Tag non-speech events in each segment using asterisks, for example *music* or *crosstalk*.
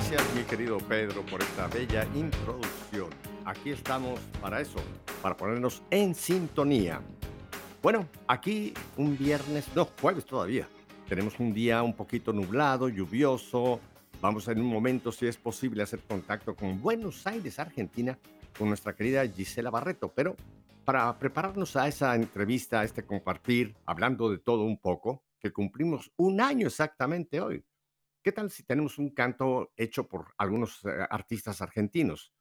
Gracias, mi querido Pedro, por esta bella introducción. Aquí estamos para eso, para ponernos en sintonía. Bueno, aquí un viernes, no, jueves todavía. Tenemos un día un poquito nublado, lluvioso. Vamos en un momento, si es posible, hacer contacto con Buenos Aires, Argentina, con nuestra querida Gisela Barreto. Pero para prepararnos a esa entrevista, a este compartir, hablando de todo un poco, que cumplimos un año exactamente hoy. ¿Qué tal si tenemos un canto hecho por algunos eh, artistas argentinos?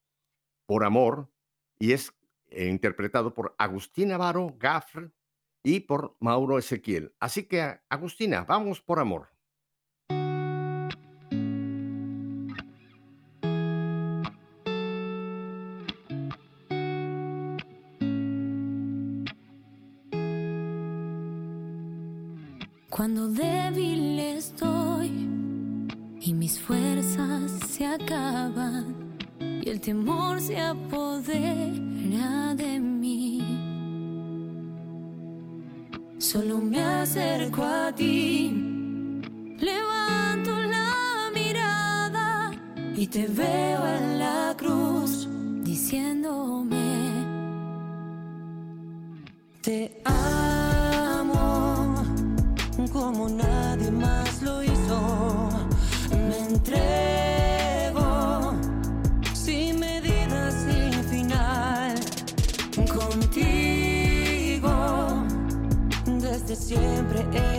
Por amor, y es eh, interpretado por Agustín Navarro, Gaffr y por Mauro Ezequiel. Así que, Agustina, vamos por amor. El temor se apodera de mí. Solo me acerco a ti, levanto la mirada y te veo en la cruz diciéndome, te siempre he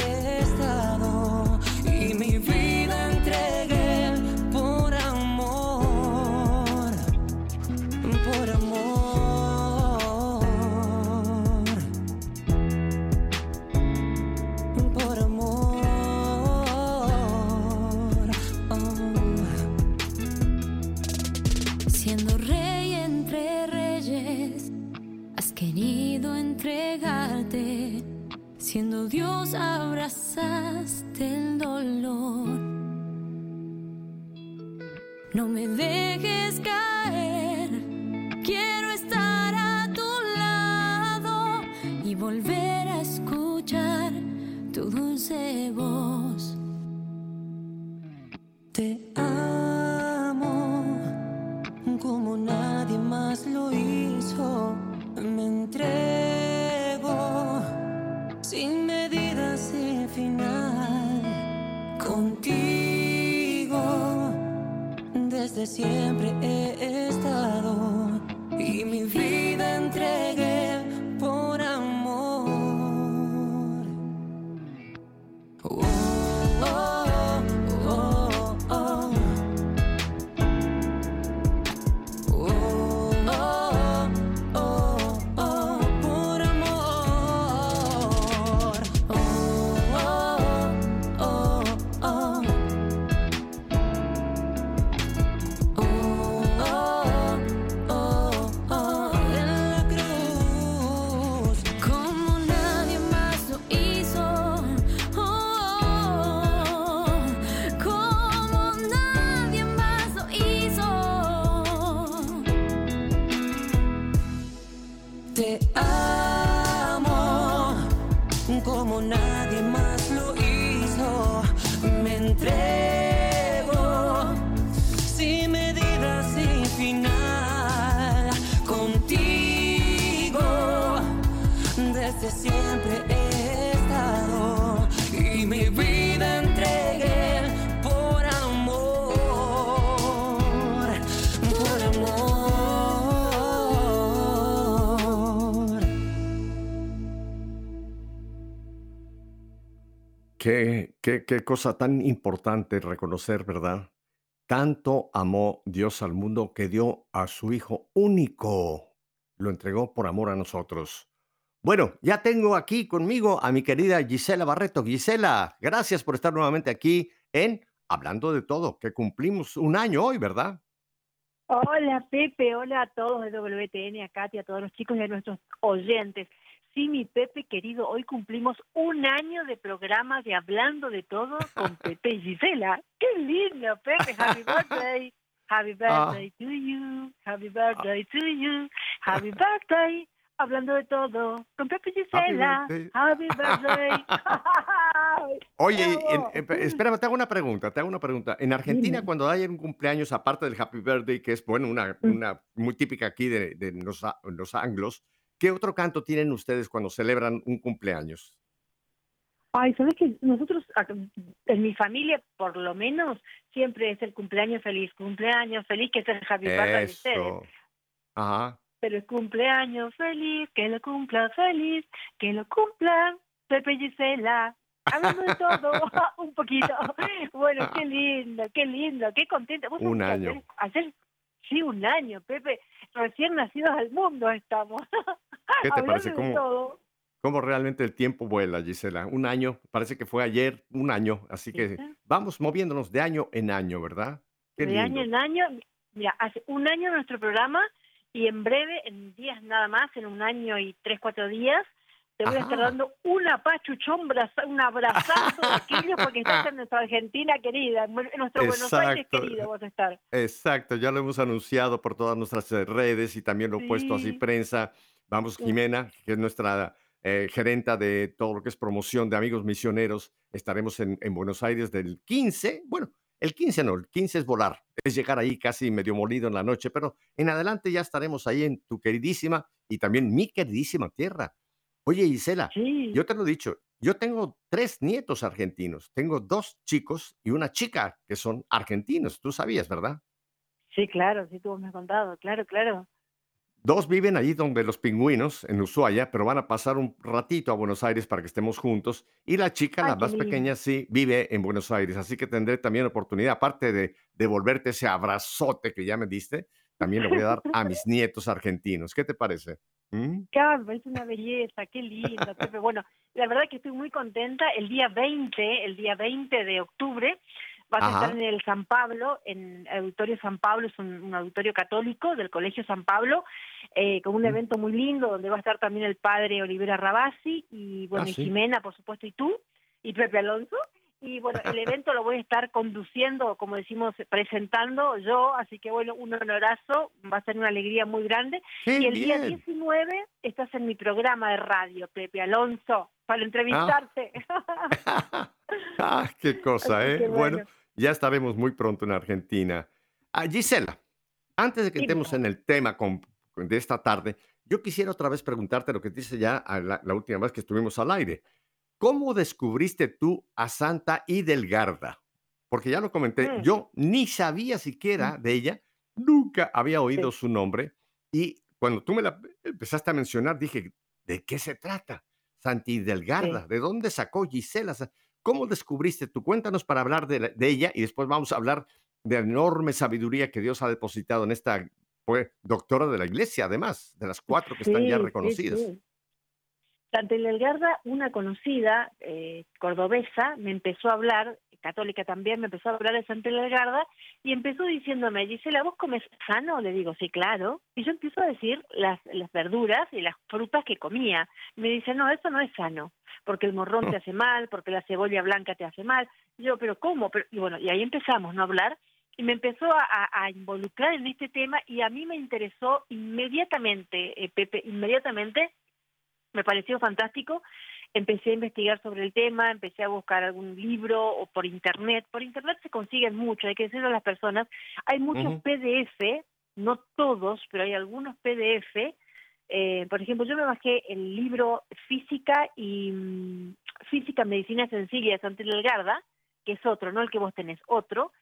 Siendo Dios, abrazaste el dolor. No me dejes caer, quiero estar a tu lado y volver a escuchar tu dulce voz. Te amo como nadie más lo hizo. Me entrego desde siempre he estado Qué, cosa tan importante reconocer, ¿verdad? Tanto amó Dios al mundo que dio a su Hijo único. Lo entregó por amor a nosotros. Bueno, ya tengo aquí conmigo a mi querida Gisela Barreto. Gisela, gracias por estar nuevamente aquí en Hablando de Todo, que cumplimos un año hoy, ¿verdad? Hola Pepe, hola a todos de WTN, a Katy, a todos los chicos y a nuestros oyentes. Sí, mi Pepe querido, hoy cumplimos un año de programa de Hablando de Todo con *laughs* Pepe y Gisela. ¡Qué lindo, Pepe! Happy birthday. Happy birthday to you. Happy birthday to you. Happy *laughs* birthday. Hablando de todo con Pepe y Gisela. Happy birthday. *laughs* Oye, en- en- espérame, te hago una pregunta, te hago una pregunta. En Argentina, cuando hay un cumpleaños, aparte del Happy Birthday, que es, bueno, una, Mm. una muy típica aquí de, de los, los anglos, ¿qué otro canto tienen ustedes cuando celebran un cumpleaños? Ay, ¿sabes que Nosotros, acá, en mi familia, por lo menos, siempre es el cumpleaños feliz, cumpleaños feliz, que es el happy birthday de ustedes. Ajá. Pero el cumpleaños feliz, que lo cumpla feliz, que lo cumpla Pepe Gisela. Hablando de todo, *laughs* *laughs* un poquito. Bueno, qué *laughs* lindo, qué lindo, qué contenta. Vos Un año. Ayer- sí, un año, Pepe. Recién nacidos al mundo estamos. ¿Qué te parece? ¿Cómo, cómo realmente el tiempo vuela, Gisela? Un año, parece que fue ayer, un año, así que vamos moviéndonos de año en año, ¿verdad? Qué de año en año. Mira, hace un año nuestro programa y en breve, en días nada más, en un año y tres, cuatro días, te voy a estar dando un apachuchón, braza- un abrazazo *laughs* de aquellos porque estás en nuestra Argentina querida, en nuestro Buenos Aires querido vas a estar. Exacto, ya lo hemos anunciado por todas nuestras eh, redes y también lo he puesto así Sí. prensa. Vamos. Jimena, que es nuestra eh, gerenta de todo lo que es promoción de Amigos Misioneros. Estaremos en, en Buenos Aires del 15. Bueno, el 15 no, el 15 es volar. Es llegar ahí casi medio molido en la noche, pero en adelante ya estaremos ahí en tu queridísima y también mi queridísima tierra. Oye, Isela, Sí. yo te lo he dicho, yo tengo tres nietos argentinos. Tengo dos chicos y una chica que son argentinos. Tú sabías, ¿verdad? Sí, claro, sí, tú me has contado, claro, claro. Dos viven allí donde los pingüinos, en Ushuaia, pero van a pasar un ratito a Buenos Aires para que estemos juntos. Y la chica, Ay, la más lindo. pequeña, sí, vive en Buenos Aires. Así que tendré también oportunidad, aparte de devolverte ese abrazote que ya me diste, también le voy a dar a mis *laughs* nietos argentinos. ¿Qué te parece? ¿Mm? Es una belleza, qué lindo, Pepe. Bueno, la verdad que estoy muy contenta. El día 20, el día 20 de octubre, vas a estar en el San Pablo, en el Auditorio San Pablo, es un, un auditorio católico del Colegio San Pablo, eh, con un Mm. evento muy lindo donde va a estar también el padre Olivera Rabasi y, bueno, Ah, y. Jimena, por supuesto, y tú, y Pepe Alonso. Y bueno, el evento lo voy a estar conduciendo, como decimos, presentando yo, así que bueno, un honorazo, va a ser una alegría muy grande. ¡Qué Y el día bien! 19 estás en mi programa de radio, Pepe Alonso, para entrevistarte. ah, *laughs* qué cosa, Así ¿eh? Bueno. bueno. ya estaremos muy pronto en Argentina. Ah, Gisela, antes de que Dime. entremos en el tema con- de esta tarde, yo quisiera otra vez preguntarte lo que te hice ya a la, la última vez que estuvimos al aire. ¿Cómo descubriste tú a Santa Hidelgarda? Porque ya lo comenté, Mm. yo ni sabía siquiera de ella, nunca había oído su nombre y cuando tú me la empezaste a mencionar dije, ¿de qué se trata? Santa Hidelgarda, ¿de dónde sacó Gisela? ¿Cómo descubriste tú? Cuéntanos para hablar de, la- de ella y después vamos a hablar de la enorme sabiduría que Dios ha depositado en esta pues, doctora de la iglesia, además, de las cuatro que están ya Sí, sí, reconocidas. sí. Santa Hidelgarda, una conocida eh, cordobesa, me empezó a hablar, católica también, me empezó a hablar de Santa Hidelgarda y empezó diciéndome, Gisela, ¿vos comes sano? Le digo, sí, claro. Y yo empiezo a decir las, las verduras y las frutas que comía. Me dice, no, eso no es sano, porque el morrón te hace mal, porque la cebolla blanca te hace mal. Y yo, ¿pero cómo? Pero, y bueno, y ahí empezamos ¿no? a hablar y me empezó a involucrar en este tema y a mí me interesó inmediatamente, eh, Pepe, inmediatamente me pareció fantástico. Empecé a investigar sobre el tema, empecé a buscar algún libro o por internet. Por internet se consiguen mucho, hay que decirlo a las personas. Hay muchos. PDF, no todos, pero hay algunos PDF. Eh, por ejemplo, yo me bajé el libro Física y mm, Física Medicina Sencilla de Santa Delgarda, que es otro, no el que vos tenés, otro,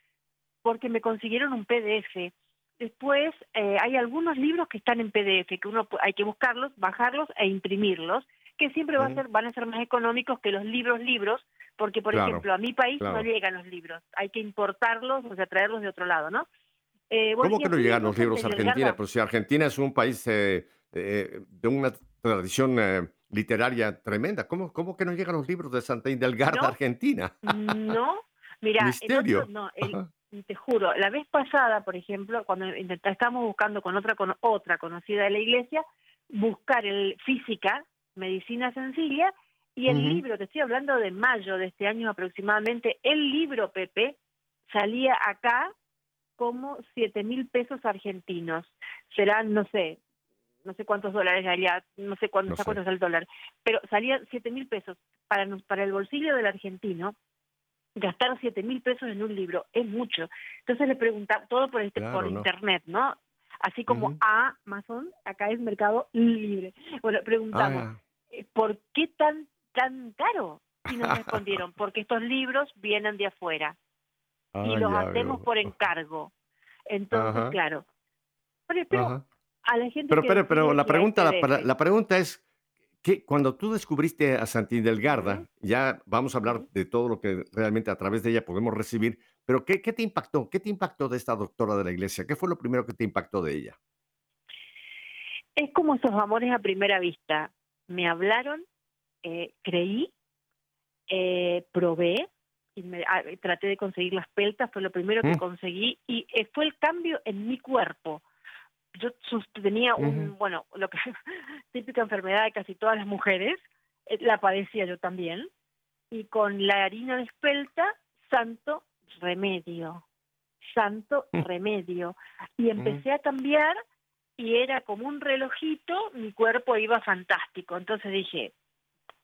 porque me consiguieron un PDF. Después eh, hay algunos libros que están en PDF, que uno hay que buscarlos, bajarlos e imprimirlos, que siempre va a ser, van a ser más económicos que los libros libros, porque por Claro, ejemplo a mi país claro. no llegan los libros, hay que importarlos, o sea, traerlos de otro lado, ¿no? Eh, ¿Cómo que no llegan los libros a Argentina? Delgarda. Pues si Argentina es un país eh, eh, de una tradición eh, literaria tremenda, ¿cómo, ¿cómo que no llegan los libros de Santa Hidelgarda No. a Argentina? No, *laughs* mira, el Misterio. otro, no, el. Y te juro, la vez pasada, por ejemplo, cuando estábamos buscando con otra con otra conocida de la iglesia, buscar el física, medicina sencilla, y el libro, te estoy hablando de mayo de este año aproximadamente, el libro Pepe salía acá como siete mil pesos argentinos. Serán, no sé, no sé cuántos dólares allá, no sé cuánto, No sé. cuánto es el dólar, pero salía siete mil pesos. Para, nos- para el bolsillo del argentino, gastar siete mil pesos en un libro es mucho. Entonces le preguntaba, todo por, este, Claro, por no. internet, ¿no? Así como Ujú. Amazon, acá es Mercado Libre. Bueno, preguntamos, Ah, eh, ¿por qué tan tan caro? Y nos respondieron, *laughs* porque estos libros vienen de afuera y los hacemos veo. por encargo. Entonces, Ajá. claro. Pero, pero Ajá. a la gente Pero, pero, la pregunta, la, verse. la pregunta es que cuando tú descubriste a Santín Delgarda, Ujú. ya vamos a hablar de todo lo que realmente a través de ella podemos recibir, pero ¿qué, qué te impactó? ¿Qué te impactó de esta doctora de la iglesia? ¿Qué fue lo primero que te impactó de ella? Es como esos amores a primera vista. Me hablaron, eh, creí, eh, probé, y me- ah, traté de conseguir las peltas, fue lo primero que Mm. conseguí, y eh, fue el cambio en mi cuerpo. Yo tenía un, bueno, lo que *laughs* típica enfermedad de casi todas las mujeres, eh, la padecía yo también, y con la harina de espelta, santo remedio, santo Mm. remedio. Y empecé a cambiar y era como un relojito, mi cuerpo iba fantástico. Entonces dije,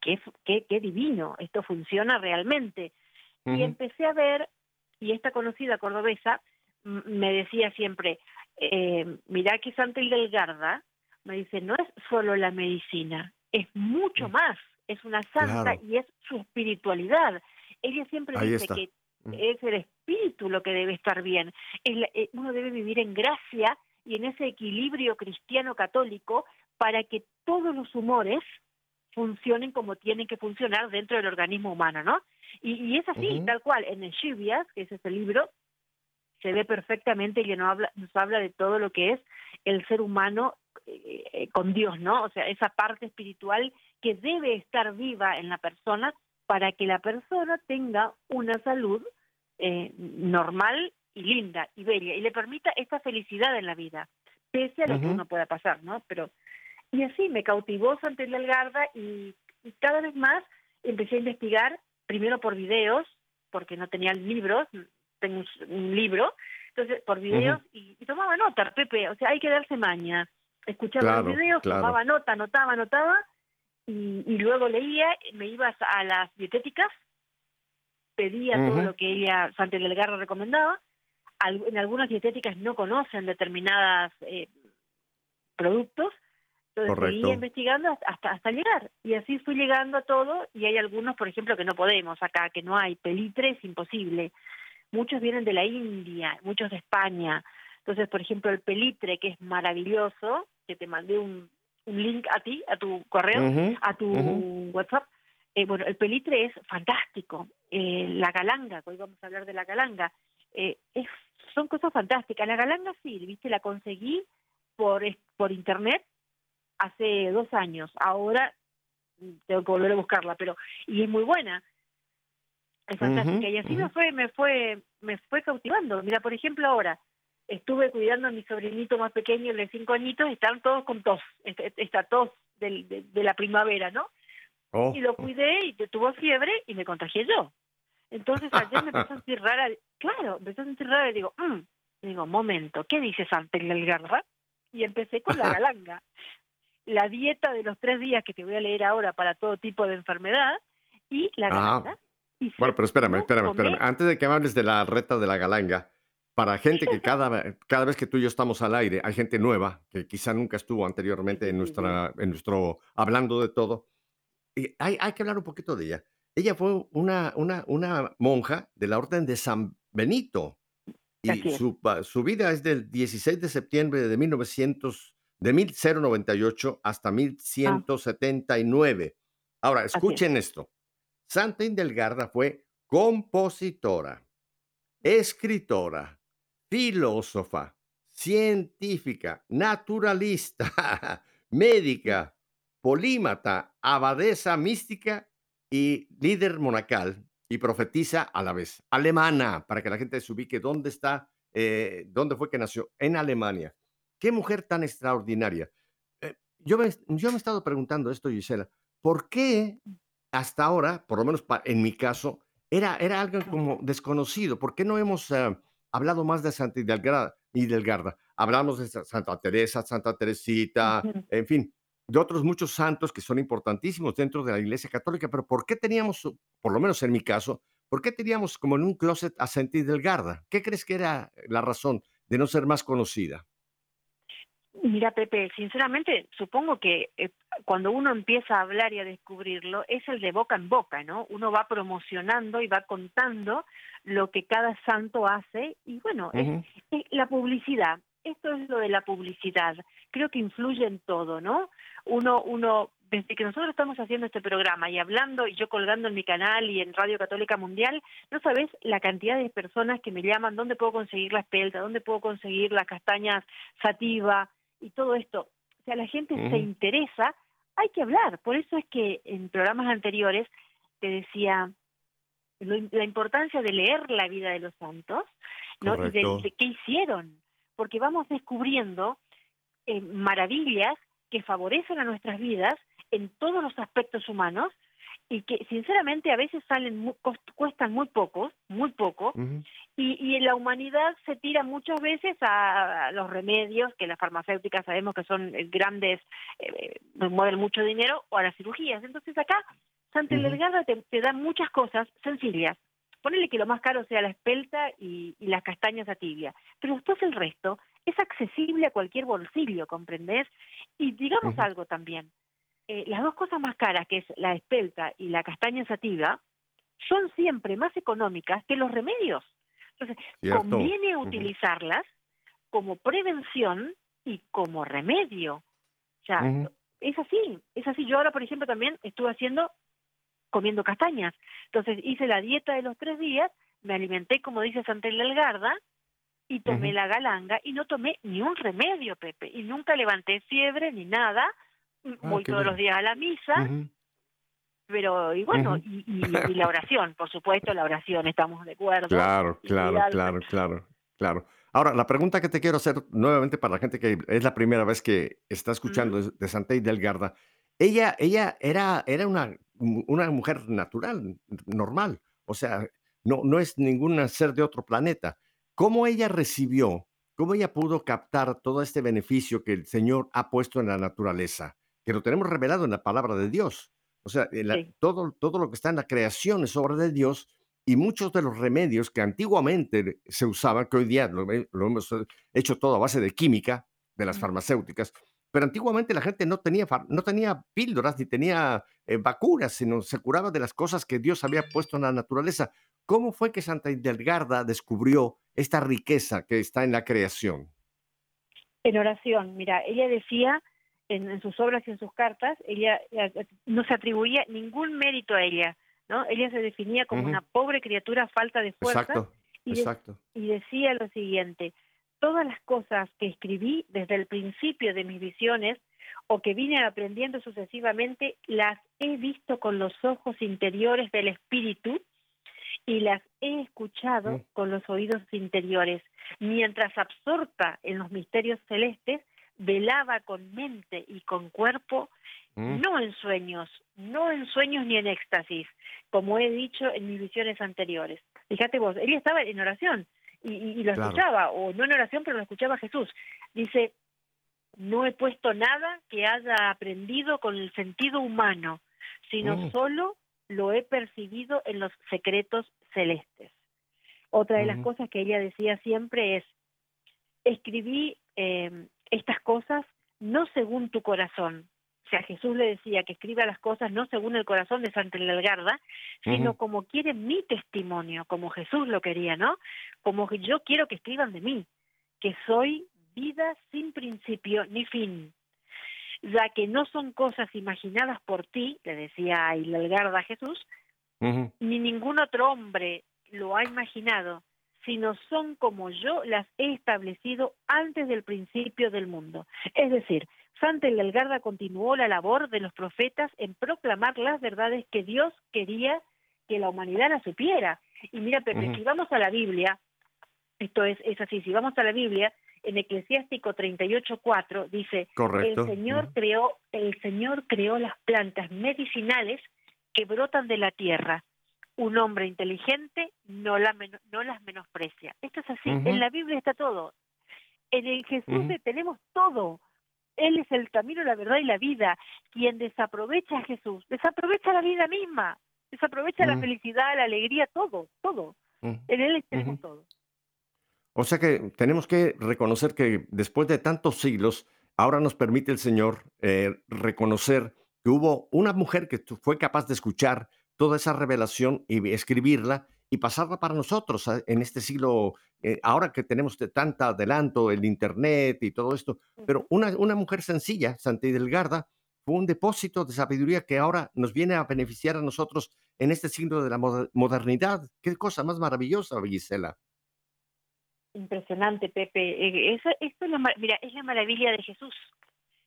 qué, qué, qué divino, esto funciona realmente. Y empecé a ver, y esta conocida cordobesa me decía siempre, eh, mirá que Santa Hildegarda, me dice, no es solo la medicina, es mucho Mm. más, es una santa Claro. y es su espiritualidad. Ella siempre Ahí dice está. que Mm. es el espíritu lo que debe estar bien. Es la- eh, uno debe vivir en gracia y en ese equilibrio cristiano católico para que todos los humores funcionen como tienen que funcionar dentro del organismo humano, ¿no? Y, y es así, tal cual. En Eschivias, que es ese libro, se ve perfectamente que nos habla, nos habla de todo lo que es el ser humano eh, eh, con Dios, ¿no? O sea, esa parte espiritual que debe estar viva en la persona para que la persona tenga una salud eh, normal y linda y bella y le permita esta felicidad en la vida, pese a lo que uno pueda pasar, ¿no? Pero y así me cautivó Santa Delgarda y, y cada vez más empecé a investigar, primero por videos, porque no tenía libros, tengo un, un libro, entonces por videos y, y tomaba nota, Pepe, o sea, hay que darse maña. Escuchaba Claro, los videos, claro. tomaba nota, anotaba, anotaba y, y luego leía, me iba a las dietéticas, pedía todo lo que ella, Santa Delgarra, recomendaba. Al- en algunas dietéticas no conocen determinadas eh, productos, entonces Correcto. seguía investigando hasta, hasta hasta llegar. Y así fui llegando a todo, y hay algunos, por ejemplo, que no podemos acá, que no hay. Pelitre es imposible. Muchos vienen de la India, muchos de España. Entonces, por ejemplo, el pelitre, que es maravilloso, que te mandé un, un link a ti, a tu correo, a tu. WhatsApp. Eh, bueno, el pelitre es fantástico. Eh, la galanga, hoy vamos a hablar de la galanga, eh, es, son cosas fantásticas. La galanga sí, viste, la conseguí por, por internet hace dos años. Ahora mm, tengo que volver a buscarla, pero y es muy buena. Es fantástica y así me fue, me fue, me fue cautivando. Mira, por ejemplo, ahora estuve cuidando a mi sobrinito más pequeño, el de cinco añitos, y están todos con tos, esta, esta tos del- de, de la primavera, ¿no? Oh, y lo cuidé y tuvo fiebre y me contagié yo. Entonces ayer me empezó a sentir rara, claro, me empezó a sentir rara y digo, mm, digo, momento, ¿qué dice Santa Garra? Y empecé con la *laughs* galanga. La dieta de los tres días que te voy a leer ahora para todo tipo de enfermedad y la galanga. Y Bueno, pero espérame, espérame, espérame. Antes de que me hables de la reta de la galanga, para gente que cada, cada vez que tú y yo estamos al aire, hay gente nueva que quizá nunca estuvo anteriormente en, nuestra, en nuestro hablando de todo. Y hay, hay que hablar un poquito de ella. Ella fue una, una, una monja de la Orden de San Benito. Y es. su, su vida es del 16 de septiembre de 1900, de 1098 hasta 1179. Ahora, es. escuchen esto. Santa Indelgarda fue compositora, escritora, filósofa, científica, naturalista, *laughs* médica, polímata, abadesa mística y líder monacal y profetiza a la vez. Alemana, para que la gente se ubique dónde está, eh, dónde fue que nació, en Alemania. Qué mujer tan extraordinaria. Eh, yo, me, yo me he estado preguntando esto, Gisela, ¿por qué hasta ahora, por lo menos en mi caso, era, era algo como desconocido? ¿Por qué no hemos eh, hablado más de Santa Hidelgarda? Hidelgarda? Hablamos de Sa- Santa Teresa, Santa Teresita, Ujú. en fin, de otros muchos santos que son importantísimos dentro de la Iglesia Católica, pero ¿por qué teníamos, por lo menos en mi caso, ¿por qué teníamos como en un closet a Santa Hidelgarda? ¿Qué crees que era la razón de no ser más conocida? Mira, Pepe, sinceramente, supongo que eh, cuando uno empieza a hablar y a descubrirlo, es el de boca en boca, ¿no? Uno va promocionando y va contando lo que cada santo hace y bueno, es- es la publicidad. Esto es lo de la publicidad. Creo que influye en todo, ¿no? Uno, uno, desde que nosotros estamos haciendo este programa y hablando y yo colgando en mi canal y en Radio Católica Mundial, no sabes la cantidad de personas que me llaman, ¿dónde puedo conseguir la espelta? ¿Dónde puedo conseguir las castañas sativa? Y todo esto. O sea, la gente se interesa, hay que hablar. Por eso es que en programas anteriores te decía lo- la importancia de leer la vida de los santos, ¿no? Y de qué hicieron, porque vamos descubriendo eh, maravillas que favorecen a nuestras vidas en todos los aspectos humanos y que sinceramente a veces salen cuestan muy poco, muy poco, y, y la humanidad se tira muchas veces a, a los remedios, que las farmacéuticas sabemos que son eh, grandes, eh, eh, mueven mucho dinero, o a las cirugías. Entonces acá Santa. Delgada te, te da muchas cosas sencillas. Ponele que lo más caro sea la espelta y, y las castañas a tibia, pero después el resto es accesible a cualquier bolsillo, ¿comprendés? Y digamos algo también, eh, las dos cosas más caras, que es la espelta y la castaña sativa, son siempre más económicas que los remedios. Entonces, Cierto. conviene utilizarlas como prevención y como remedio. O sea, es así, es así. Yo ahora, por ejemplo, también estuve haciendo, comiendo castañas. Entonces hice la dieta de los tres días, me alimenté, como dice Santa Delgarda, y tomé la galanga y no tomé ni un remedio, Pepe. Y nunca levanté fiebre ni nada. Voy Ah, todos bien. los días a la misa, Ujú. pero y bueno, Ujú. y, y- y la oración, por supuesto, la oración, estamos de acuerdo. Claro, Y claro, claro, claro, claro. Ahora, la pregunta que te quiero hacer nuevamente para la gente que es la primera vez que está escuchando de, de Santa Hidelgarda, ella, ella era, era una, una mujer natural, normal, o sea, no, no es ningún ser de otro planeta. ¿Cómo ella recibió, cómo ella pudo captar todo este beneficio que el Señor ha puesto en la naturaleza, que lo tenemos revelado en la palabra de Dios? O sea, en la- Sí. todo, todo lo que está en la creación es obra de Dios y muchos de los remedios que antiguamente se usaban, que hoy día lo, hemos hecho todo a base de química, de las farmacéuticas, pero antiguamente la gente no tenía, no tenía píldoras ni tenía eh, vacunas, sino se curaba de las cosas que Dios había puesto en la naturaleza. ¿Cómo fue que Santa Hidelgarda descubrió esta riqueza que está en la creación? En oración, mira, ella decía en, en sus obras y en sus cartas, ella eh, no se atribuía ningún mérito a ella, ¿no? Ella se definía como una pobre criatura falta de fuerza Exacto, y, de- exacto. y decía lo siguiente, todas las cosas que escribí desde el principio de mis visiones o que vine aprendiendo sucesivamente, las he visto con los ojos interiores del espíritu y las he escuchado Mm. con los oídos interiores, mientras absorta en los misterios celestes, velaba con mente y con cuerpo, Mm. no en sueños, no en sueños ni en éxtasis, como he dicho en mis visiones anteriores. Fíjate vos, ella estaba en oración y, y- y lo Claro. escuchaba, o no en oración, pero lo escuchaba Jesús. Dice, no he puesto nada que haya aprendido con el sentido humano, sino Mm. solo lo he percibido en los secretos celestes. Otra de las Ujú. cosas que ella decía siempre es, escribí eh, estas cosas no según tu corazón. O sea, Jesús le decía que escriba las cosas no según el corazón de Santa Delgarda, sino como quiere mi testimonio, como Jesús lo quería, ¿no? Como yo quiero que escriban de mí, que soy vida sin principio ni fin, ya que no son cosas imaginadas por ti, le decía a Delgarda a Jesús, ni ningún otro hombre lo ha imaginado, sino son como yo las he establecido antes del principio del mundo. Es decir, Santa Delgarda continuó la labor de los profetas en proclamar las verdades que Dios quería que la humanidad la supiera. Y mira, Pepe, Ujú. si vamos a la Biblia, esto es, es así, si vamos a la Biblia, en Eclesiástico 38.4 dice, Correcto. el Señor creó, el Señor creó las plantas medicinales que brotan de la tierra. Un hombre inteligente no, la no las menosprecia. Esto es así. En la Biblia está todo. En el Jesús tenemos todo. Él es el camino, la verdad y la vida. Quien desaprovecha a Jesús, desaprovecha la vida misma, desaprovecha la Mm. felicidad, la alegría, todo, todo. Ujú. En Él tenemos todo. O sea que tenemos que reconocer que después de tantos siglos, ahora nos permite el Señor eh, reconocer que hubo una mujer que fue capaz de escuchar toda esa revelación y escribirla y pasarla para nosotros en este siglo, eh, ahora que tenemos de tanta adelanto, el Internet y todo esto. Pero una, una mujer sencilla, Santa Hidelgarda, fue un depósito de sabiduría que ahora nos viene a beneficiar a nosotros en este siglo de la moder- modernidad. Qué cosa más maravillosa, Gisela. Impresionante, Pepe. Eh, Eso, esto es la, mira, es la maravilla de Jesús.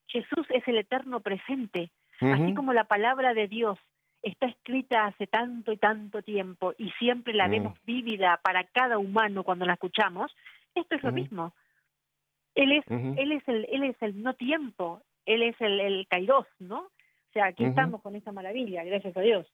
Jesús es el eterno presente. Así como la palabra de Dios está escrita hace tanto y tanto tiempo y siempre la Mm. vemos vívida para cada humano cuando la escuchamos, esto es lo Ujú. mismo. Él es, Ujú. él es el, él es el no tiempo, él es el, el kairos, ¿no? O sea, aquí Ujú. estamos con esta maravilla, gracias a Dios.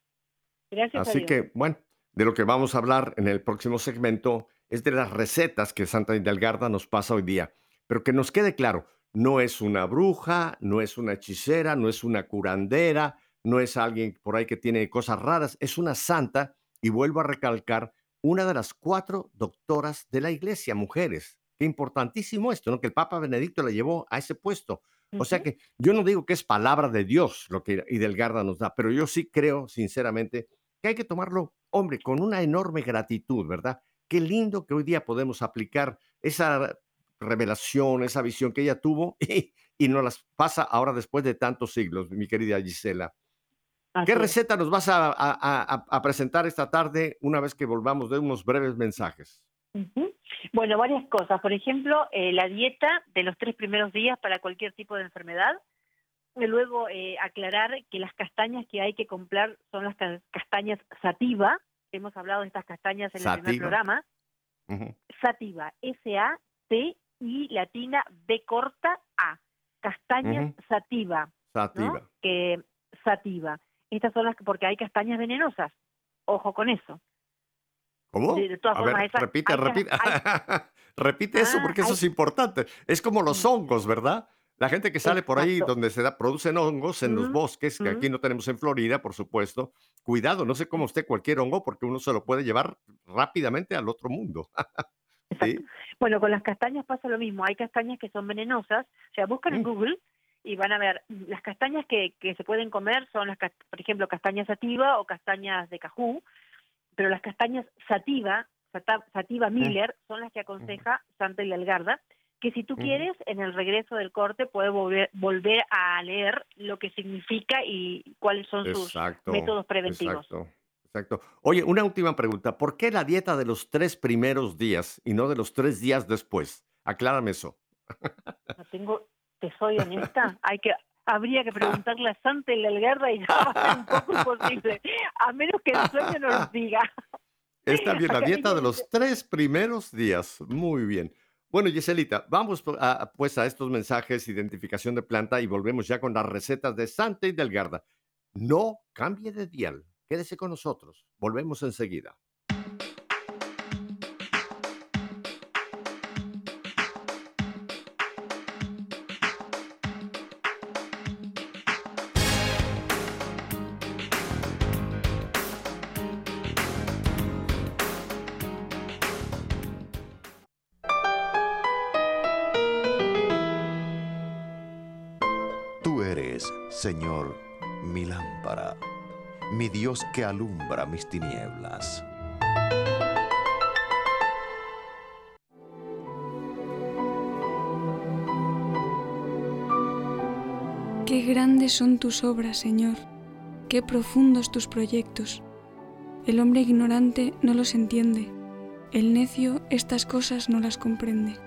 Gracias a Así Dios. que, bueno, de lo que vamos a hablar en el próximo segmento es de las recetas que Santa Hidelgarda nos pasa hoy día. Pero que nos quede claro, no es una bruja, no es una hechicera, no es una curandera, no es alguien por ahí que tiene cosas raras, es una santa, y vuelvo a recalcar, una de las cuatro doctoras de la iglesia, mujeres. Qué importantísimo esto, ¿no? Que el Papa Benedicto la llevó a ese puesto. O sea que yo no digo que es palabra de Dios lo que Hidelgarda nos da, pero yo sí creo, sinceramente, que hay que tomarlo, hombre, con una enorme gratitud, ¿verdad? Qué lindo que hoy día podemos aplicar esa revelación, esa visión que ella tuvo *laughs* y, y nos las pasa ahora después de tantos siglos, mi querida Gisela. Así ¿Qué es. receta nos vas a, a- a- a presentar esta tarde una vez que volvamos de unos breves mensajes? Ujú. Bueno, varias cosas. Por ejemplo, eh, la dieta de los tres primeros días para cualquier tipo de enfermedad. Y luego eh, aclarar que las castañas que hay que comprar son las ca- castañas sativa. Hemos hablado de estas castañas en el primer Sativa. programa. Ujú. Sativa, S-A-T-I latina B corta A. Castañas Ujú. sativa, ¿no? Sativa. Que sativa. Estas son las que, porque hay castañas venenosas. Ojo con eso. ¿Cómo? De- de todas a formas, ver, esa- repite, hay repite. *laughs* repite eso Ah, porque eso hay- es importante. Es como los hongos, ¿verdad? La gente que sale por ahí donde se da, producen hongos en los bosques, que aquí no tenemos en Florida, por supuesto. Cuidado, no se coma usted cualquier hongo porque uno se lo puede llevar rápidamente al otro mundo. *laughs* ¿Sí? Bueno, con las castañas pasa lo mismo. Hay castañas que son venenosas. O sea, buscan en Mm. Google y van a ver. Las castañas que, que se pueden comer son, las, por ejemplo, castañas sativa o castañas de cajú. Pero las castañas sativa, sata- sativa Miller, son las que aconseja Santa Hidelgarda. Que si tú quieres, en el regreso del corte, puedes volver, volver a leer lo que significa y cuáles son sus métodos preventivos. Exacto. Exacto. Oye, una última pregunta. ¿Por qué la dieta de los tres primeros días y no de los tres días después? Aclárame eso. No tengo, te soy honesta, hay que habría que preguntarle a Santa Hidelgarda y ya va a ser un poco *laughs* imposible, a menos que el sueño nos diga. Está bien, la *laughs* dieta de los tres primeros días. Muy bien. Bueno, Giselita, vamos a, pues a estos mensajes, identificación de planta y volvemos ya con las recetas de Santa Hidelgarda. No cambie de dial. Quédese con nosotros. Volvemos enseguida. Señor, mi lámpara, mi Dios que alumbra mis tinieblas. Qué grandes son tus obras, Señor, qué profundos tus proyectos. El hombre ignorante no los entiende, el necio estas cosas no las comprende.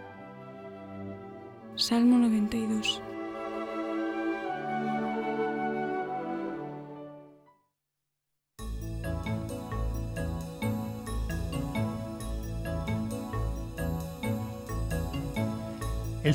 Salmo 92.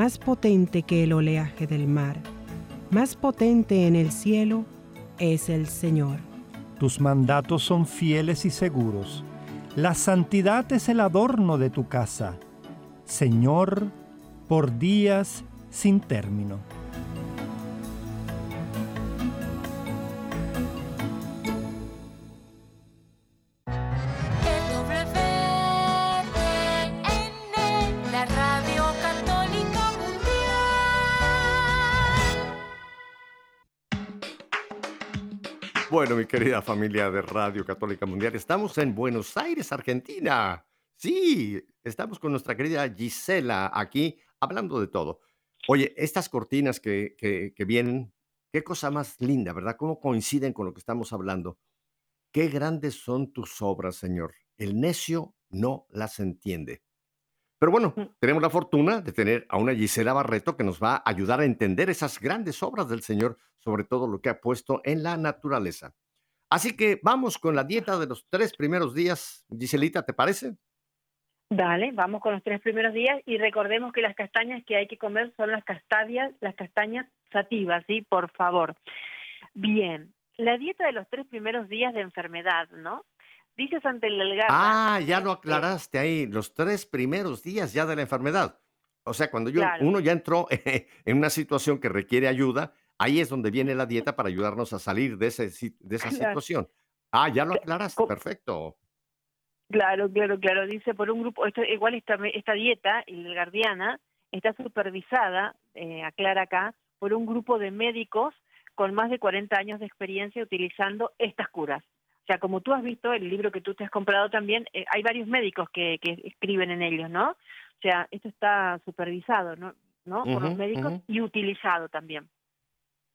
más potente que el oleaje del mar, más potente en el cielo, es el Señor. Tus mandatos son fieles y seguros. La santidad es el adorno de tu casa. Señor, por días sin término. Bueno, mi querida familia de Radio Católica Mundial, estamos en Buenos Aires, Argentina. Sí, estamos con nuestra querida Gisela aquí hablando de todo. Oye, estas cortinas que, que, que vienen, qué cosa más linda, ¿verdad? ¿Cómo coinciden con lo que estamos hablando? Qué grandes son tus obras, Señor. El necio no las entiende. Pero bueno, tenemos la fortuna de tener a una Gisela Barreto que nos va a ayudar a entender esas grandes obras del Señor, sobre todo lo que ha puesto en la naturaleza. Así que vamos con la dieta de los tres primeros días. Giselita, ¿te parece? Dale, vamos con los tres primeros días y recordemos que las castañas que hay que comer son las castañas, las castañas sativas, ¿sí? Por favor. Bien, la dieta de los tres primeros días de enfermedad, ¿no? Dice Santa Delgado. Ah, ya lo aclaraste ahí, los tres primeros días ya de la enfermedad. O sea, cuando yo, Claro. uno ya entró *laughs* en una situación que requiere ayuda, ahí es donde viene la dieta para ayudarnos a salir de, ese, de esa Claro. situación. Ah, ya lo aclaraste, perfecto. Claro, claro, claro. Dice por un grupo, esto, igual esta, esta dieta, el Guardiana, está supervisada, eh, aclara acá, por un grupo de médicos con más de 40 años de experiencia utilizando estas curas. O sea, como tú has visto, el libro que tú te has comprado también, eh, hay varios médicos que, que escriben en ellos, ¿no? O sea, esto está supervisado, ¿no? ¿no? Por los Ujú, médicos ujú. y utilizado también.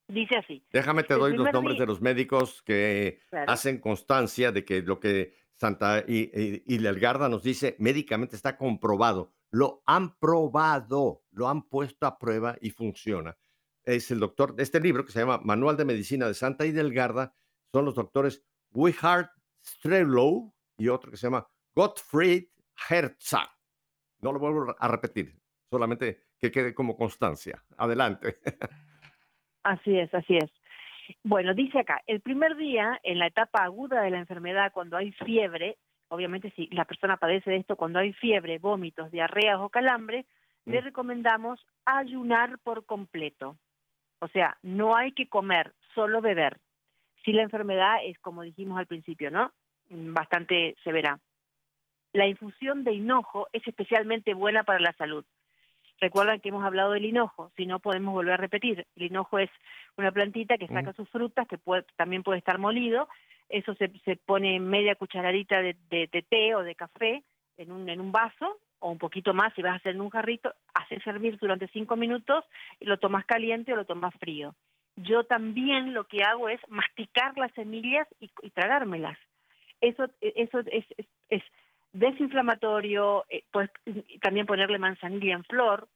Dice así. Déjame te El doy los nombres de los médicos que Claro. hacen constancia de que lo que Santa y, y, y nos dice médicamente está comprobado. Lo han probado, lo han puesto a prueba y funciona. Es el doctor este libro que se llama Manual de Medicina de Santa Hidelgarda. Son los doctores Wihard Strelow y otro que se llama Gottfried Herzog. No lo vuelvo a repetir, solamente que quede como constancia. Adelante. *laughs* Así es, así es. Bueno, dice acá, el primer día, en la etapa aguda de la enfermedad, cuando hay fiebre, obviamente si la persona padece de esto, cuando hay fiebre, vómitos, diarreas o calambre, le Mm. recomendamos ayunar por completo. O sea, no hay que comer, solo beber. Si la enfermedad es, como dijimos al principio, ¿no? Bastante severa. La infusión de hinojo es especialmente buena para la salud. Recuerdan que hemos hablado del hinojo, si no podemos volver a repetir. El hinojo es una plantita que saca Mm. sus frutas, que puede, también puede estar molido. Eso se, se pone en media cucharadita de, de- de té o de café en un, en un vaso, o un poquito más si vas a hacer en un jarrito, haces hervir durante cinco minutos y lo tomas caliente o lo tomas frío. Yo también lo que hago es masticar las semillas y, y tragármelas. Eso, eso es, es, es desinflamatorio, eh, puedes también ponerle manzanilla en flor.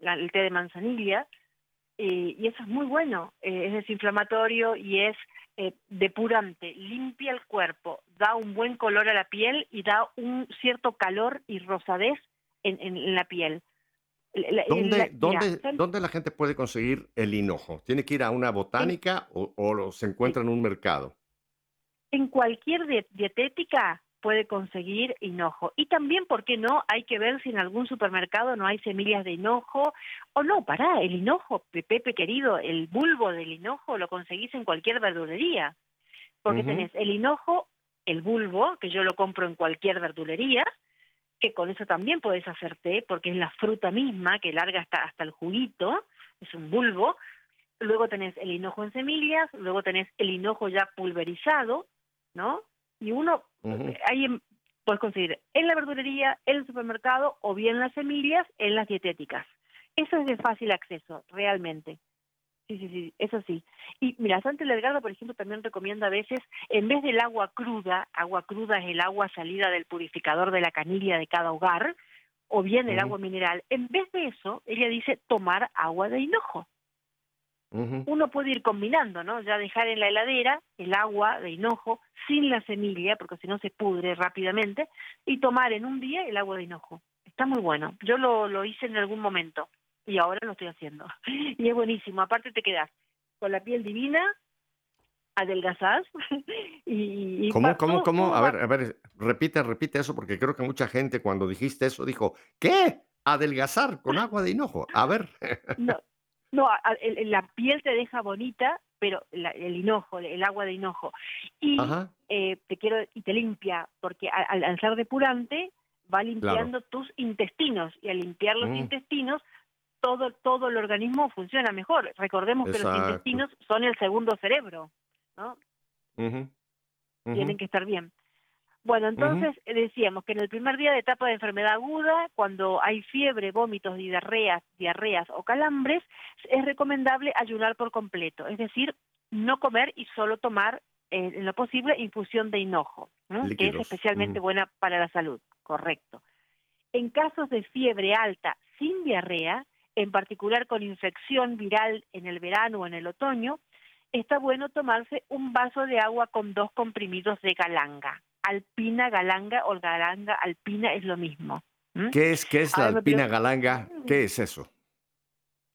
La- el té de manzanilla, y, y eso es muy bueno, eh, es desinflamatorio y es eh, depurante, limpia el cuerpo, da un buen color a la piel y da un cierto calor y rosadez en, en- en la piel. La- ¿Dónde, la- dónde, mira, son- dónde la gente puede conseguir el hinojo? ¿Tiene que ir a una botánica o, se encuentra en un mercado? en cualquier die- dietética puede conseguir hinojo. Y también, ¿por qué no? Hay que ver si en algún supermercado no hay semillas de hinojo. O no, pará, el hinojo, Pe- Pepe querido, el bulbo del hinojo lo conseguís en cualquier verdulería. Porque Ujú. tenés el hinojo, el bulbo, que yo lo compro en cualquier verdulería, que con eso también podés hacer té, porque es la fruta misma que larga hasta, hasta el juguito, es un bulbo. Luego tenés el hinojo en semillas, luego tenés el hinojo ya pulverizado, ¿no? Y uno, Ujú. ahí em- puedes conseguir en la verdulería, en el supermercado o bien las semillas en las dietéticas. Eso es de fácil acceso, realmente. Sí, sí, sí, eso sí. Y mira, Santa Delgado, por ejemplo, también recomienda a veces, en vez del agua cruda, agua cruda es el agua salida del purificador de la canilla de cada hogar, o bien el agua mineral, en vez de eso, ella dice tomar agua de hinojo. Uno puede ir combinando, ¿no? Ya dejar en la heladera el agua de hinojo sin la semilla, porque si no se pudre rápidamente, y tomar en un día el agua de hinojo. Está muy bueno. Yo lo, lo hice en algún momento y ahora lo estoy haciendo. *laughs* Y es buenísimo. Aparte te quedas con la piel divina, adelgazás *laughs* y... y ¿Cómo, cómo, cómo? A ver, a ver, repite, repite eso, porque creo que mucha gente cuando dijiste eso dijo, ¿qué? Adelgazar con agua de hinojo. A ver. No, *laughs* no a- a- el- el- la piel te deja bonita, pero la- el hinojo, el agua de hinojo. Y eh, te quiero y te limpia, porque al, al ser depurante va limpiando tus intestinos y al limpiar los Mm. intestinos todo todo el organismo funciona mejor. Recordemos que los intestinos son el segundo cerebro, ¿no? Tienen que estar bien. Bueno, entonces eh, decíamos que en el primer día de etapa de enfermedad aguda, cuando hay fiebre, vómitos, diarreas, diarreas o calambres, es recomendable ayunar por completo, es decir, no comer y solo tomar, eh, en lo posible, infusión de hinojo, ¿no? que es especialmente buena para la salud, correcto. En casos de fiebre alta sin diarrea, en particular con infección viral en el verano o en el otoño, está bueno tomarse un vaso de agua con dos comprimidos de galanga. Alpina, galanga o galanga alpina es lo mismo. ¿m? ¿Qué es, qué es la Ahora alpina galanga? ¿Qué es eso?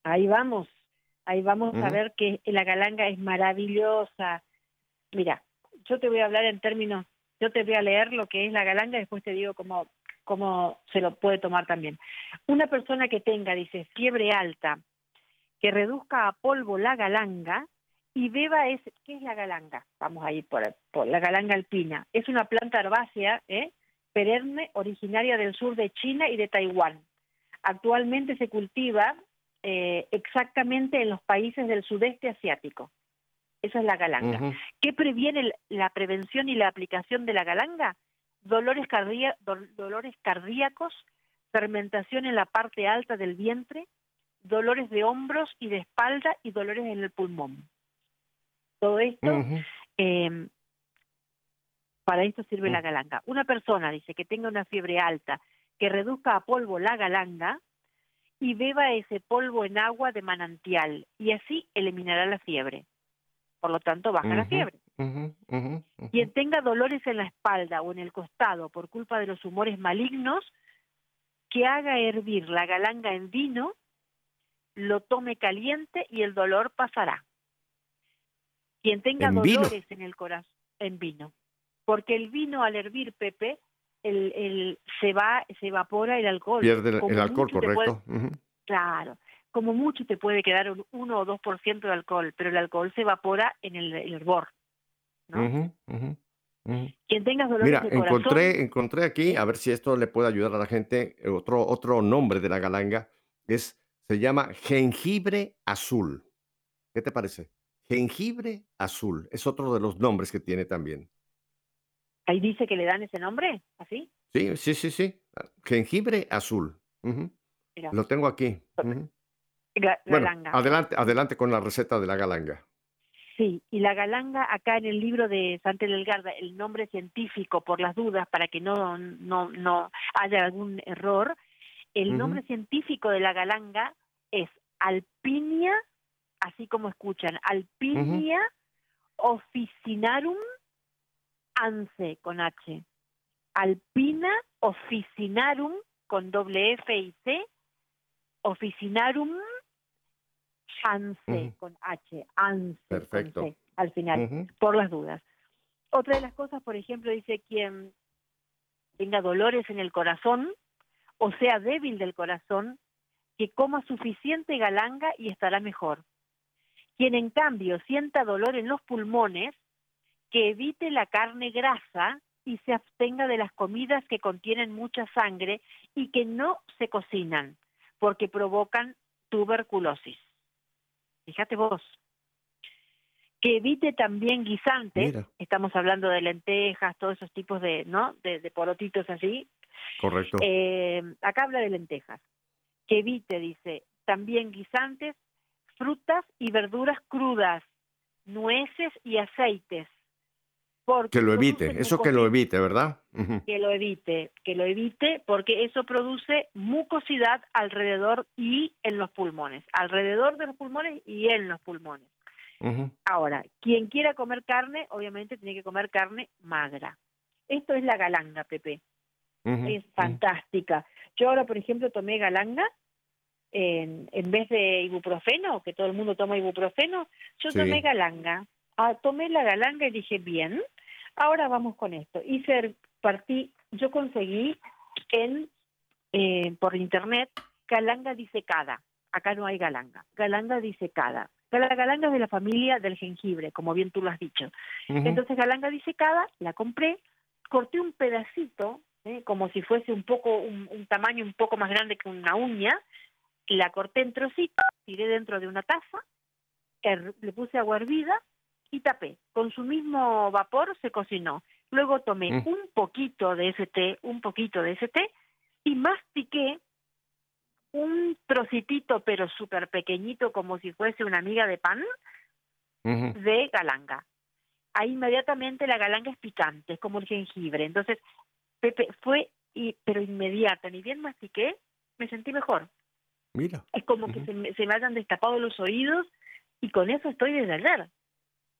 Ahí vamos, ahí vamos a ver que la galanga es maravillosa. Mira, yo te voy a hablar en términos, yo te voy a leer lo que es la galanga, después te digo cómo, cómo se lo puede tomar también. Una persona que tenga, dice, fiebre alta, que reduzca a polvo la galanga y beba ese, ¿qué es la galanga? Vamos a ir por, por la galanga alpina. Es una planta herbácea, ¿eh? perenne, originaria del sur de China y de Taiwán. Actualmente se cultiva eh, exactamente en los países del sudeste asiático. Esa es la galanga. ¿Qué previene la prevención y la aplicación de la galanga? Dolores, cardía- dol- dolores cardíacos, fermentación en la parte alta del vientre, dolores de hombros y de espalda y dolores en el pulmón. Todo esto, eh, para esto sirve la Mm. galanga. Una persona, dice, que tenga una fiebre alta, que reduzca a polvo la galanga y beba ese polvo en agua de manantial y así eliminará la fiebre. Por lo tanto, baja la Quien tenga dolores en la espalda o en el costado por culpa de los humores malignos, que haga hervir la galanga en vino, lo tome caliente y el dolor pasará. Quien tenga ¿En vino? dolores en el corazón, en vino. Porque el vino al hervir, Pepe, el, el, se va, se evapora el alcohol. Pierde el, alcohol, puede- correcto. Claro, como mucho te puede quedar un 1 o 2% de alcohol, pero el alcohol se evapora en el, el hervor. Quien tenga dolores Mira, de corazón, encontré, encontré aquí, a ver si esto le puede ayudar a la gente, eh, otro, otro nombre de la galanga, es, se llama jengibre azul. ¿Qué te parece? Jengibre azul, es otro de los nombres que tiene también. ahí dice que le dan ese nombre, así. Sí, sí, sí, sí. Jengibre azul. Lo tengo aquí. Bueno, adelante, adelante con la receta de la galanga. Sí, y la galanga acá en el libro de Santa Delgarda, el nombre científico por las dudas para que no no no haya algún error, el nombre científico de la galanga es Alpinia, así como escuchan, Alpinia officinarum anse con H. Alpina officinarum con doble F y C, officinarum Ujú. con H, Anse Perfecto. con C al final, por las dudas. Otra de las cosas, por ejemplo, dice quien tenga dolores en el corazón o sea débil del corazón, que coma suficiente galanga y estará mejor. Quien en cambio sienta dolor en los pulmones, que evite la carne grasa y se abstenga de las comidas que contienen mucha sangre y que no se cocinan, porque provocan tuberculosis. Fíjate vos. Que evite también guisantes, Mira. estamos hablando de lentejas, todos esos tipos de, ¿no? De, de porotitos así. Correcto. Eh, acá habla de lentejas. Que evite, dice, también guisantes, frutas y verduras crudas, nueces y aceites. Porque Que lo evite, eso que lo evite, ¿verdad? Que lo evite, que lo evite porque eso produce mucosidad alrededor y en los pulmones, alrededor de los pulmones y en los pulmones. Ahora, quien quiera comer carne, obviamente tiene que comer carne magra. Esto es la galanga, Pepe. Es fantástica. Yo ahora, por ejemplo, tomé galanga en, en vez de ibuprofeno, que todo el mundo toma ibuprofeno, yo Sí. tomé galanga. Ah, tomé la galanga y dije, bien, ahora vamos con esto. Hice, partí, yo conseguí en eh, por internet galanga disecada. Acá no hay galanga. Galanga disecada. La galanga es de la familia del jengibre, como bien tú lo has dicho. Entonces, galanga disecada, la compré, corté un pedacito, ¿eh? como si fuese un poco, un, un tamaño un poco más grande que una uña, la corté en trocitos, tiré dentro de una taza, her- le puse agua hervida y tapé. Con su mismo vapor se cocinó. Luego tomé Mm. un poquito de ese té, un poquito de ese té, y mastiqué un trocitito, pero súper pequeñito, como si fuese una miga de pan, de galanga. Ahí inmediatamente la galanga es picante, es como el jengibre. Entonces, Pepe, fue, y, pero inmediata, ni bien mastiqué, me sentí mejor. Mira. Es como que se me, se me hayan destapado los oídos y con eso estoy desde ayer.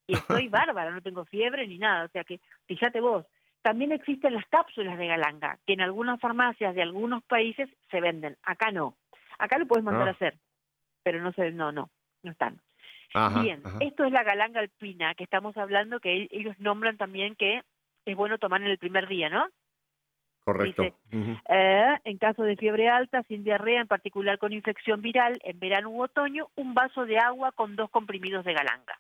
Y estoy *laughs* bárbara, no tengo fiebre ni nada. O sea que, fíjate vos, también existen las cápsulas de galanga, que en algunas farmacias de algunos países se venden. Acá no. Acá lo puedes mandar Ah. a hacer, pero no sé, no, no, no están. Ajá, Bien, ajá. esto es la galanga alpina que estamos hablando, que ellos nombran también que es bueno tomar en el primer día, ¿no? Correcto. dice-. Eh, en caso de fiebre alta, sin diarrea, en particular con infección viral, en verano u otoño, un vaso de agua con dos comprimidos de galanga.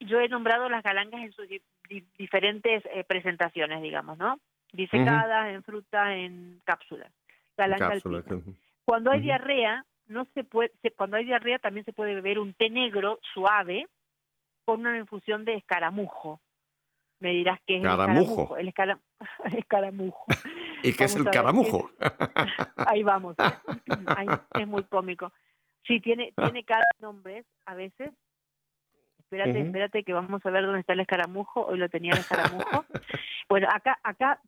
Yo he nombrado las galangas en sus di- di- diferentes eh, presentaciones, digamos, ¿no? Disecadas, en fruta, en cápsulas. Galanga Cápsulas. Cuando hay diarrea, no se puede, se- cuando hay diarrea también se puede beber un té negro suave con una infusión de escaramujo. Me dirás que es Caramujo. el escaramujo. El escara- *laughs* escaramujo. ¿Y qué es el caramujo? *laughs* Ahí vamos. Ahí, es muy cómico. Sí, tiene, tiene *laughs* cada nombres a veces. Espérate, espérate que vamos a ver dónde está el escaramujo. Hoy lo tenía el escaramujo. *laughs* bueno, acá, acá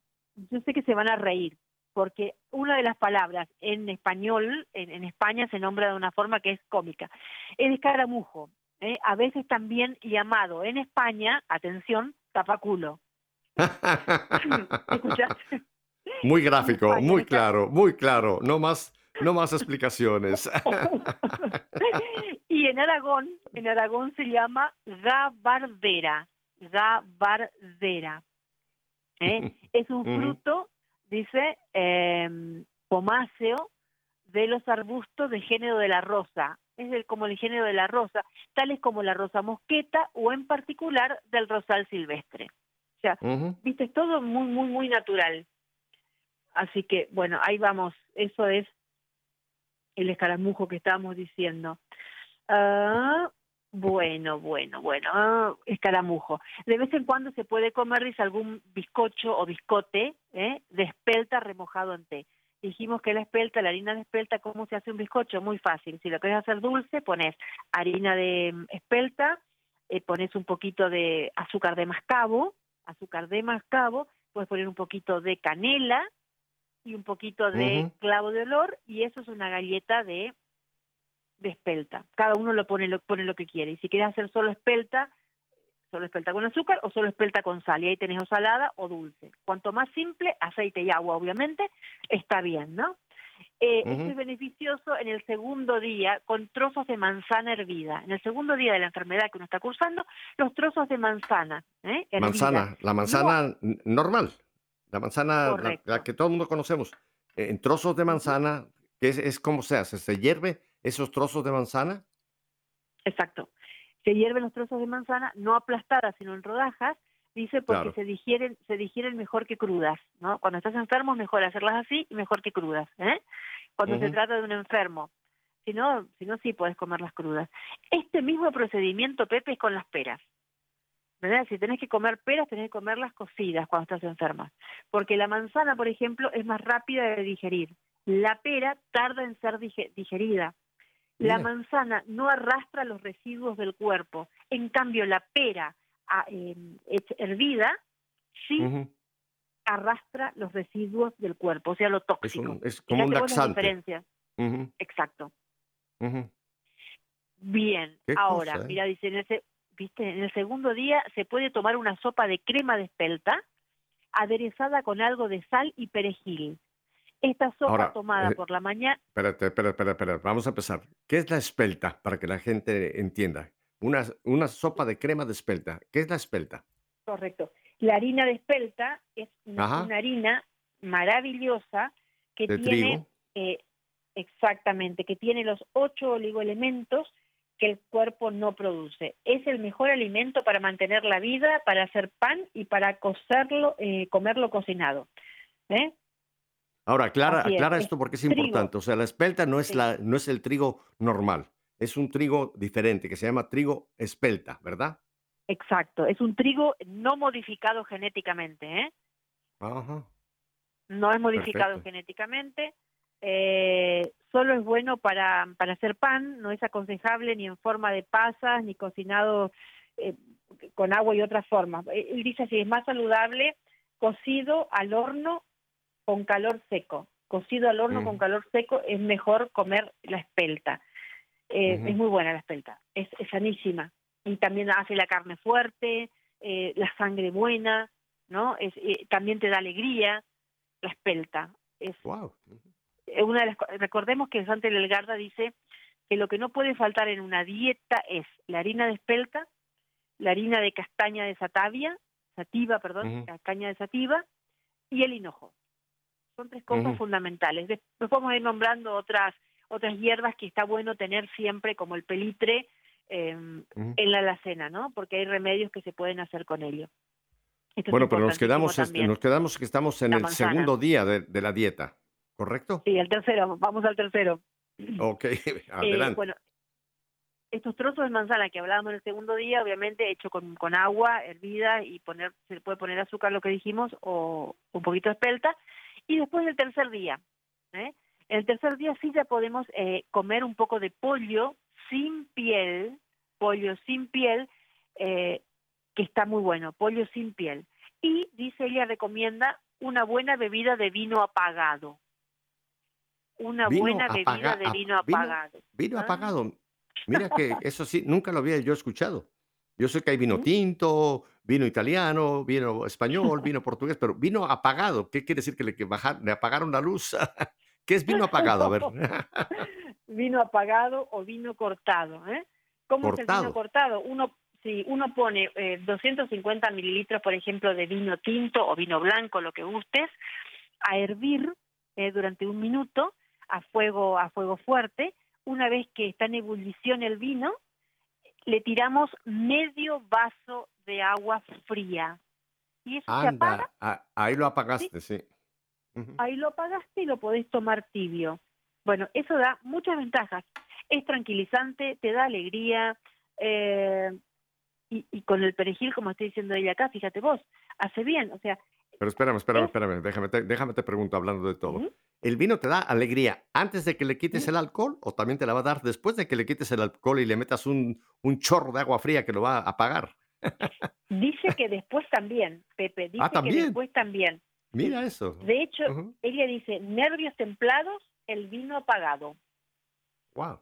yo sé que se van a reír, porque una de las palabras en español, en, en España se nombra de una forma que es cómica. El escaramujo, ¿eh? a veces también llamado en España, atención, tapaculo. *laughs* ¿Escuchaste? Muy gráfico, España, muy claro, muy claro. No más, no más explicaciones. *laughs* y en Aragón, en Aragón se llama gabardera, gabardera. ¿eh? *laughs* Es un fruto, dice, eh, pomáceo de los arbustos de género de la rosa. Es el, como el género de la rosa, tales como la rosa mosqueta o en particular del rosal silvestre. O sea, viste, es todo muy, muy, muy natural. Así que, bueno, ahí vamos. Eso es el escaramujo que estábamos diciendo. Ah, bueno, bueno, bueno, ah, escaramujo. De vez en cuando se puede comer, dice, algún bizcocho o biscote ¿eh? de espelta remojado en té. Dijimos que la espelta, la harina de espelta, ¿cómo se hace un bizcocho? Muy fácil. Si lo querés hacer dulce, pones harina de mm, espelta, eh, pones un poquito de azúcar de mascabo, azúcar de mascabo, puedes poner un poquito de canela y un poquito de clavo de olor y eso es una galleta de, de espelta. Cada uno lo pone, lo pone lo que quiere. Y si quieres hacer solo espelta, solo espelta con azúcar o solo espelta con sal. Y ahí tenés o salada o dulce. Cuanto más simple, aceite y agua, obviamente, está bien, ¿no? Eh, Esto es beneficioso en el segundo día con trozos de manzana hervida. En el segundo día de la enfermedad que uno está cursando, los trozos de manzana. ¿eh? Manzana, la manzana normal, la manzana la, que todo el mundo conocemos. En trozos de manzana, que es, es como se hace, se hierve esos trozos de manzana. Exacto. Se hierven los trozos de manzana, no aplastadas, sino en rodajas, dice porque Claro. se digieren, se digieren mejor que crudas, ¿no? Cuando estás enfermo, mejor hacerlas así y mejor que crudas, ¿eh? Cuando se trata de un enfermo. Si no, si no, sí puedes comerlas crudas. Este mismo procedimiento, Pepe, es con las peras. ¿Verdad? Si tenés que comer peras, tenés que comerlas cocidas cuando estás enferma. Porque la manzana, por ejemplo, es más rápida de digerir. La pera tarda en ser dige- digerida. La Mira. manzana no arrastra los residuos del cuerpo. En cambio, la pera ah, eh, hecha- hervida sí arrastra los residuos del cuerpo, o sea, lo Es, tóxico. un- es como un vos la laxante. Exacto. Bien, Qué ahora, cosa, ¿eh? mira, dice, en el, viste, en el segundo día se puede tomar una sopa de crema de espelta aderezada con algo de sal y perejil. Esta sopa Ahora, tomada eh, por la mañana, Espérate, espérate, espérate, espérate. Vamos a empezar. ¿Qué es la espelta? Para que la gente entienda. Una, una sopa de crema de espelta. ¿Qué es la espelta? correcto, la harina de espelta es una, harina maravillosa que De tiene, trigo. eh, exactamente, que tiene los ocho oligoelementos que el cuerpo no produce. Es el mejor alimento para mantener la vida, para hacer pan y para cocerlo, eh, comerlo cocinado. ¿Eh? Ahora, aclara, es, esto porque es trigo. importante. O sea, la espelta no es, Sí. la, no es el trigo normal. Es un trigo diferente que se llama trigo espelta, ¿verdad? Exacto, es un trigo no modificado genéticamente, ¿eh? Ajá. no es modificado Perfecto. genéticamente, eh, solo es bueno para, para hacer pan, no es aconsejable ni en forma de pasas, ni cocinado eh, con agua y otras formas. Eh, Él dice así, es más saludable cocido al horno con calor seco. Cocido al horno con Ujú. calor seco es mejor comer la espelta. Eh. Es muy buena la espelta, es, es sanísima. Y también hace la carne fuerte, eh, la sangre buena, ¿no? Es, eh, también te da alegría la espelta. Es Wow. una de las, co- recordemos que Sante Lelgarda dice que lo que no puede faltar en una dieta es la harina de espelta, la harina de castaña de satavia, sativa, perdón, castaña de sativa y el hinojo. Son tres cosas fundamentales. Después podemos ir nombrando otras otras hierbas que está bueno tener siempre, como el pelitre, eh, Ujú. en la alacena, ¿no? Porque hay remedios que se pueden hacer con ello. Esto Bueno, pero nos quedamos, este, nos quedamos que estamos en el segundo día de, de la dieta, ¿correcto? Sí, el tercero, vamos al tercero. Ok, *laughs* Eh, adelante. bueno, estos trozos de manzana que hablábamos en el segundo día, obviamente hecho con, con agua hervida y poner, se le puede poner azúcar, lo que dijimos, o un poquito de espelta. Y después del tercer día, ¿eh? el tercer día sí ya podemos eh, comer un poco de pollo sin piel, pollo sin piel, eh, que está muy bueno, pollo sin piel. Y dice ella, recomienda una buena bebida de vino apagado. Una Vino buena bebida de vino vino- apagado. Vino Ah. apagado. Mira que *laughs* eso sí, nunca lo había yo escuchado. Yo sé que hay vino ¿Mm? tinto, vino italiano, vino español, *laughs* vino portugués, pero vino apagado. ¿Qué quiere decir que le, que bajar, le apagaron la luz? *laughs* ¿Qué es vino apagado? A ver. *laughs* vino apagado o vino cortado. ¿eh? ¿Cómo es el vino cortado? Uno, si uno pone eh, 250 mililitros, por ejemplo, de vino tinto o vino blanco, lo que gustes, a hervir eh, durante un minuto a fuego a fuego fuerte. Una vez que está en ebullición el vino, le tiramos medio vaso de agua fría. Y eso se apaga Anda, a- ahí lo apagaste, sí. Ahí lo apagaste y lo podés tomar tibio. Bueno, eso da muchas ventajas. Es tranquilizante, te da alegría, eh, y, y con el perejil, como estoy diciendo ella acá, fíjate vos, hace bien, o sea, Pero espérame, espérame, Es- espérame, déjame te, déjame te pregunto hablando de todo. ¿El vino te da alegría antes de que le quites el alcohol o también te la va a dar después de que le quites el alcohol y le metas un, un chorro de agua fría que lo va a apagar? Dice que después también, Pepe, dice que también. después también. Mira eso. De hecho, ella dice, nervios templados, el vino apagado. Wow.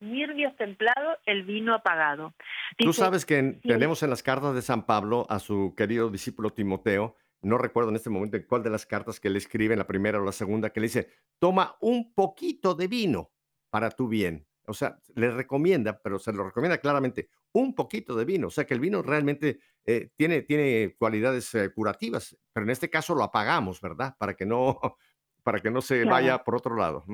Nervios templados, el vino apagado. Tú sabes que en- tenemos en las cartas de San Pablo a su querido discípulo Timoteo, no recuerdo en este momento en cuál de las cartas que le escribe, en la primera o la segunda, que le dice, toma un poquito de vino para tu bien. O sea, le recomienda, pero se lo recomienda claramente, un poquito de vino. O sea, que el vino realmente eh, tiene, tiene cualidades eh, curativas, pero en este caso lo apagamos, ¿verdad? Para que no, *laughs* para que no se Claro. vaya por otro lado.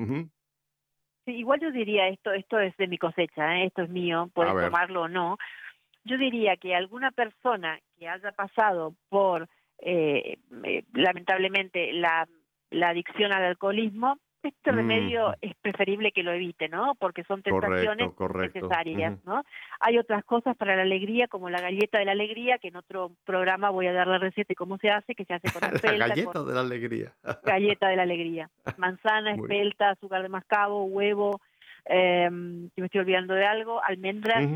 Sí, igual yo diría esto, esto es de mi cosecha, ¿eh? esto es mío, puedes tomarlo o no. Yo diría que alguna persona que haya pasado por, lamentablemente, la, la adicción al alcoholismo, este Mm. remedio es preferible que lo evite, ¿no? Porque son tentaciones Correcto, correcto. necesarias. ¿no? Hay otras cosas para la alegría, como la galleta de la alegría, que en otro programa voy a dar la receta y cómo se hace, que se hace con *laughs* La espelta, galleta con de la alegría. galleta de la *laughs* alegría. Manzana, espelta, azúcar de mascabo, huevo, eh, si me estoy olvidando de algo, almendras,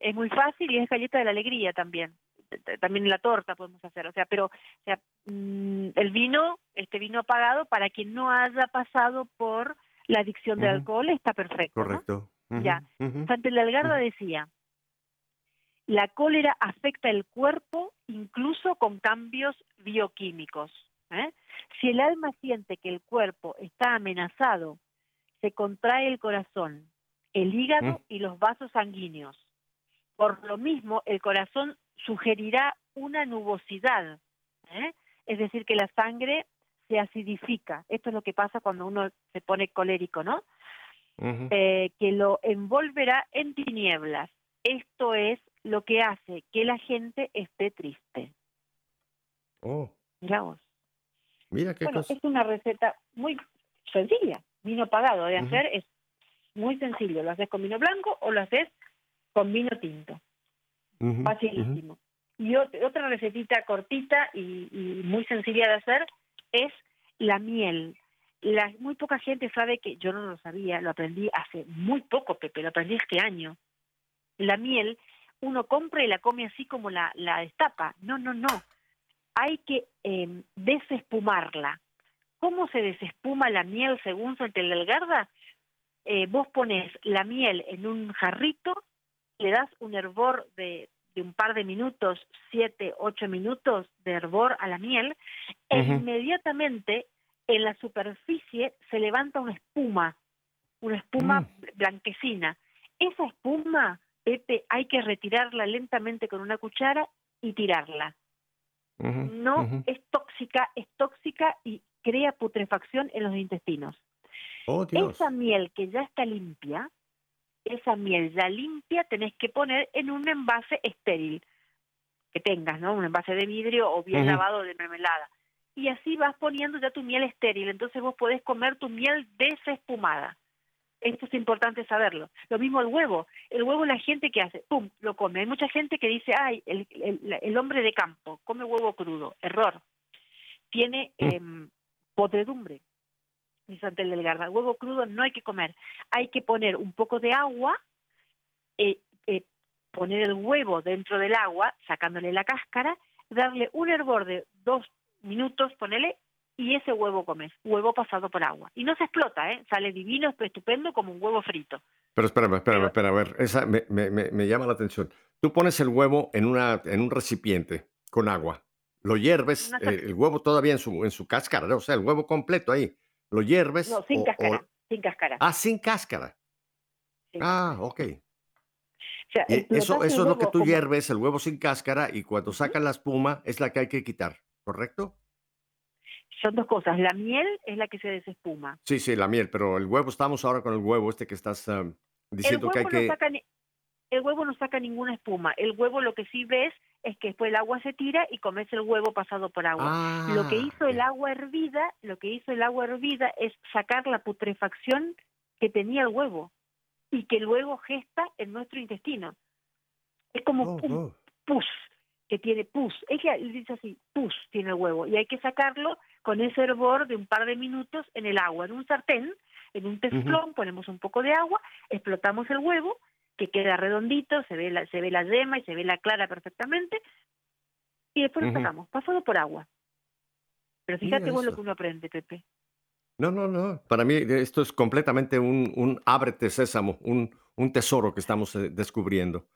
es muy fácil y es galleta de la alegría también. T- También la torta podemos hacer, o sea, pero o sea, mm, el vino, este vino apagado, para quien no haya pasado por la adicción del Ujú. alcohol, está perfecto. ¿no? Correcto. Ya. Santa Delgarda decía, la cólera afecta el cuerpo incluso con cambios bioquímicos. ¿eh? Si el alma siente que el cuerpo está amenazado, se contrae el corazón, el hígado Mm. y los vasos sanguíneos. Por lo mismo, el corazón sugerirá una nubosidad, ¿eh? es decir, que la sangre se acidifica. Esto es lo que pasa cuando uno se pone colérico, ¿no? Eh, que lo envolverá en tinieblas. Esto es lo que hace que la gente esté triste. Oh, Mirá vos. mira qué Bueno, cosa. es una receta muy sencilla. Vino pagado de hacer es muy sencillo. Lo haces con vino blanco o lo haces con vino tinto. Facilísimo. Y ot- otra recetita cortita y, y muy sencilla de hacer es la miel. La, muy poca gente sabe que yo no lo sabía, lo aprendí hace muy poco, Pepe, lo aprendí este año. La miel, uno compra y la come así como la, la destapa. No, no, no. Hay que eh, desespumarla. ¿Cómo se desespuma la miel según Santa Delgarda? Eh, vos pones la miel en un jarrito, le das un hervor de, de un par de minutos, siete, ocho minutos de hervor a la miel, e inmediatamente en la superficie se levanta una espuma, una espuma Mm. blanquecina. Esa espuma, Pepe, hay que retirarla lentamente con una cuchara y tirarla. No es tóxica, es tóxica y crea putrefacción en los intestinos. Oh. Esa miel que ya está limpia, esa miel ya limpia tenés que poner en un envase estéril que tengas, ¿no? Un envase de vidrio o bien lavado de mermelada. Y así vas poniendo ya tu miel estéril, entonces vos podés comer tu miel desespumada. Esto es importante saberlo. Lo mismo el huevo. El huevo la gente que hace, ¡pum!, lo come. Hay mucha gente que dice, ay, el, el- el hombre de campo come huevo crudo. Error. Tiene em, podredumbre dice Santa Delgarda, huevo crudo no hay que comer, hay que poner un poco de agua, eh, eh, poner el huevo dentro del agua, sacándole la cáscara, darle un hervor de dos minutos, ponele, y ese huevo comes, huevo pasado por agua. Y no se explota, ¿eh? sale divino, estupendo, como un huevo frito. Pero espérame, espérame, Pero- espérame, a ver, esa me, me- me- llama la atención. Tú pones el huevo en, una, en un recipiente con agua, lo hierves, eh, el huevo todavía en su, en su cáscara, ¿no? o sea, el huevo completo ahí, lo hierves. No, sin o- cáscara, o- sin cáscara. ah, sin cáscara. Ah, ok. O sea, Y eso, eso es lo que tú como- hierves, el huevo sin cáscara, y cuando sacan la espuma es la que hay que quitar, ¿correcto? Son dos cosas, la miel es la que se desespuma. Sí, sí, la miel, pero el huevo, estamos ahora con el huevo este que estás ah, diciendo que hay no que... saca ni- el huevo no saca ninguna espuma. El huevo lo que sí ves es que después el agua se tira y comes el huevo pasado por agua. lo que Ah, hizo el agua hervida, lo que hizo el agua hervida es sacar la putrefacción que tenía el huevo y que luego gesta en nuestro intestino. Es como Oh, un oh. pus que tiene pus. Ella dice así, pus tiene el huevo y hay que sacarlo con ese hervor de un par de minutos en el agua, en un sartén, en un teflón, ponemos un poco de agua, explotamos el huevo, que queda redondito, se ve la, se ve la yema y se ve la clara perfectamente, y después lo Ujú. sacamos, pasado por agua. Pero Mira fíjate vos lo que uno aprende, Pepe. No, no, no. Para mí eh, esto es completamente un, un ábrete sésamo, un, un tesoro que estamos eh, descubriendo.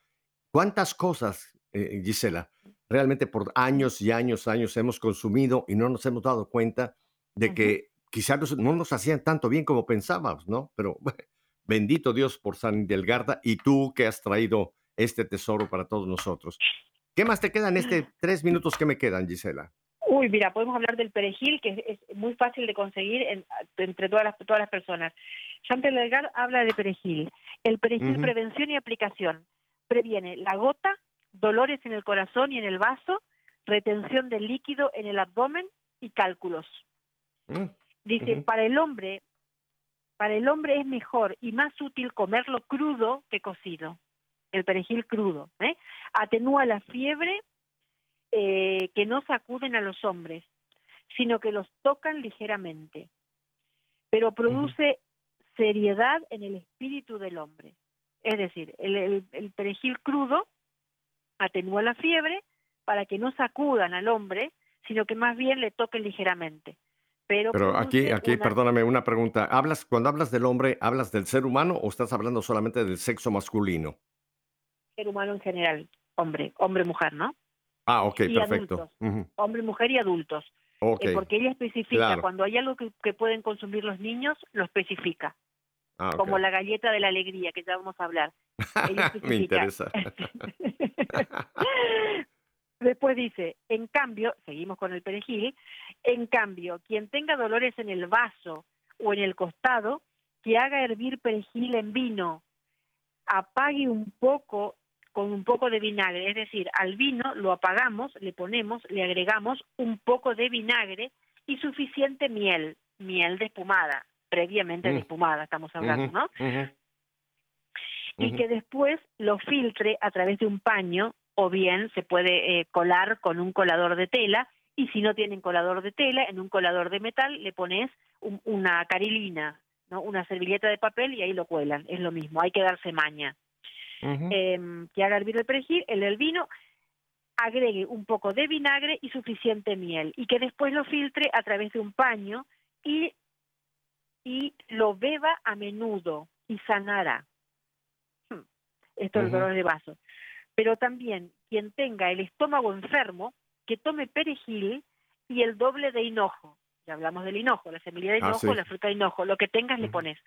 ¿Cuántas cosas, eh, Gisela, realmente por años y años, años hemos consumido y no nos hemos dado cuenta de Ujú. que quizás no nos hacían tanto bien como pensábamos, ¿no? Pero *laughs* bendito Dios por San Delgarda y tú que has traído este tesoro para todos nosotros. ¿Qué más te quedan este tres minutos que me quedan, Gisela? Uy, mira, podemos hablar del perejil, que es, muy fácil de conseguir en- entre todas las, todas las personas. Santa Delgar habla de perejil. El perejil, Ujú. prevención y aplicación. Previene la gota, dolores en el corazón y en el vaso, retención del líquido en el abdomen y cálculos. Mm, Dice, Ujú. para el hombre, para el hombre es mejor y más útil comerlo crudo que cocido. El perejil crudo. ¿eh? Atenúa la fiebre eh, que no sacuden a los hombres, sino que los tocan ligeramente. Pero produce seriedad en el espíritu del hombre. Es decir, el, el- el perejil crudo atenúa la fiebre para que no sacudan al hombre, sino que más bien le toquen ligeramente. Pero, Pero aquí, aquí, una- perdóname, una pregunta. ¿Hablas, cuando hablas del hombre, hablas del ser humano o estás hablando solamente del sexo masculino? ser humano en general, hombre, hombre-mujer, ¿no? Ah, ok, Y perfecto. adultos. Ujú, Hombre-mujer y adultos. Eh, porque ella especifica, Claro. cuando hay algo que, que pueden consumir los niños, lo especifica. Ah. Como la galleta de la alegría, que ya vamos a hablar. Ella *laughs* Me interesa. *laughs* *laughs* Después dice, en cambio, seguimos con el perejil, en cambio, quien tenga dolores en el vaso o en el costado, que haga hervir perejil en vino, apague un poco con un poco de vinagre, es decir, al vino lo apagamos, le ponemos, le agregamos un poco de vinagre y suficiente miel, miel despumada, previamente Mm. despumada, estamos hablando, ¿no? y que después lo filtre a través de un paño o bien se puede eh, colar con un colador de tela y si no tienen colador de tela, en un colador de metal le pones un- una carilina, ¿no? una servilleta de papel y ahí lo cuelan, es lo mismo, hay que darse maña. Ujú. Em, que haga hervir el perejil, el, el vino, agregue un poco de vinagre y suficiente miel y que después lo filtre a través de un paño y, y lo beba a menudo y sanará. Hmm, Esto es el dolor de vaso. Pero también quien tenga el estómago enfermo, que tome perejil y el doble de hinojo. Ya hablamos del hinojo, la semilla de Ah, hinojo, sí. la fruta de hinojo, lo que tengas le pones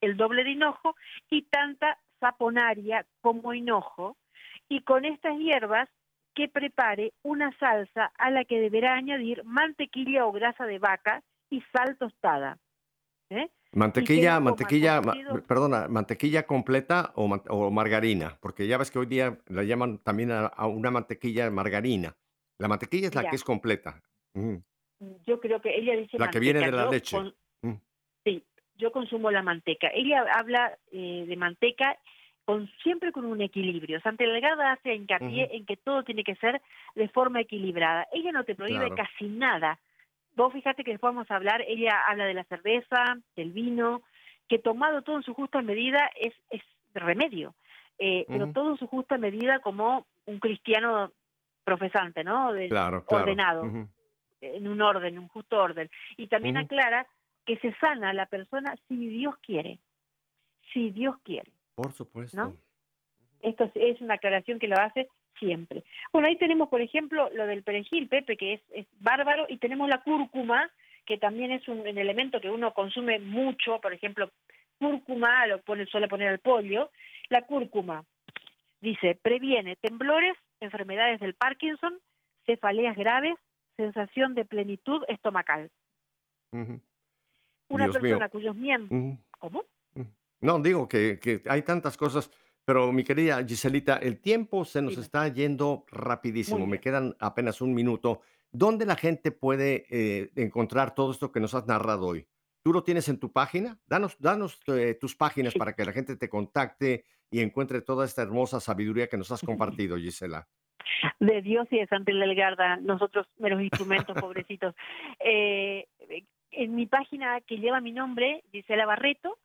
el doble de hinojo y tanta saponaria como hinojo, y con estas hierbas que prepare una salsa a la que deberá añadir mantequilla o grasa de vaca y sal tostada. ¿eh? Mantequilla, mantequilla, ma- perdona, mantequilla completa o, man- o margarina, porque ya ves que hoy día la llaman también a, a una mantequilla margarina. La mantequilla es la Ya. que es completa. Yo creo que ella dice La que viene de la yo leche. con- Mm. sí, yo consumo la manteca. Ella habla eh, de manteca con siempre con un equilibrio. Santa Delgada hace hincapié en que todo tiene que ser de forma equilibrada. Ella no te prohíbe Claro. casi nada. Vos fíjate que después vamos a hablar, ella habla de la cerveza, del vino, que tomado todo en su justa medida es, es remedio, eh, pero todo en su justa medida como un cristiano profesante, ¿no? De- Claro, claro. ordenado en un orden, un justo orden. Y también aclara que se sana la persona si Dios quiere. Si Dios quiere. Por supuesto. ¿No? Esto es, es una aclaración que lo hace siempre. Bueno, ahí tenemos, por ejemplo, lo del perejil, Pepe, que es, es bárbaro, y tenemos la cúrcuma, que también es un, un elemento que uno consume mucho, por ejemplo, cúrcuma, lo pone, suele poner al pollo. La cúrcuma, dice, previene temblores, enfermedades del Parkinson, cefaleas graves, sensación de plenitud estomacal. Una Dios mío. persona cuyos miembros... ¿Cómo? No, digo que, que hay tantas cosas, pero mi querida Giselita, el tiempo se nos está yendo rapidísimo, me quedan apenas un minuto. ¿Dónde la gente puede eh, encontrar todo esto que nos has narrado hoy? ¿Tú lo tienes en tu página? Danos, danos eh, tus páginas Sí. para que la gente te contacte y encuentre toda esta hermosa sabiduría que nos has *laughs* compartido, Gisela. de Dios y de Santa Delgarda, nosotros meros instrumentos, pobrecitos. Eh, en mi página que lleva mi nombre, Gisela Barreto,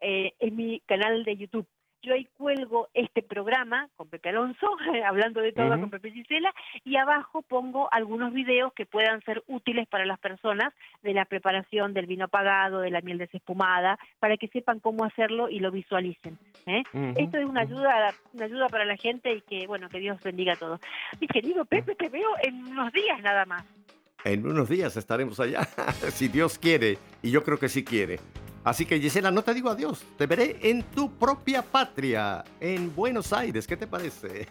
eh, es mi canal de YouTube. Yo ahí cuelgo este programa con Pepe Alonso, *laughs* hablando de todo con Pepe Gisela, y abajo pongo algunos videos que puedan ser útiles para las personas de la preparación del vino apagado, de la miel desespumada, para que sepan cómo hacerlo y lo visualicen. ¿eh? Esto es una ayuda, una ayuda para la gente y que, bueno, que Dios bendiga a todos. Mi querido Pepe, te veo en unos días nada más. En unos días estaremos allá, *laughs* si Dios quiere, y yo creo que sí quiere. Así que Gisela, no te digo adiós, te veré en tu propia patria, en Buenos Aires, ¿qué te parece?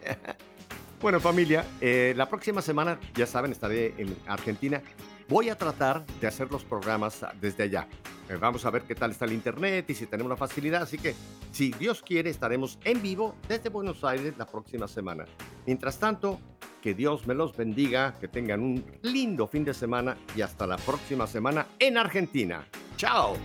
*laughs* bueno familia, eh, la próxima semana, ya saben, estaré en Argentina. Voy a tratar de hacer los programas desde allá. Eh, vamos a ver qué tal está el internet y si tenemos la facilidad. Así que, si Dios quiere, estaremos en vivo desde Buenos Aires la próxima semana. Mientras tanto, que Dios me los bendiga, que tengan un lindo fin de semana y hasta la próxima semana en Argentina. ¡Chao!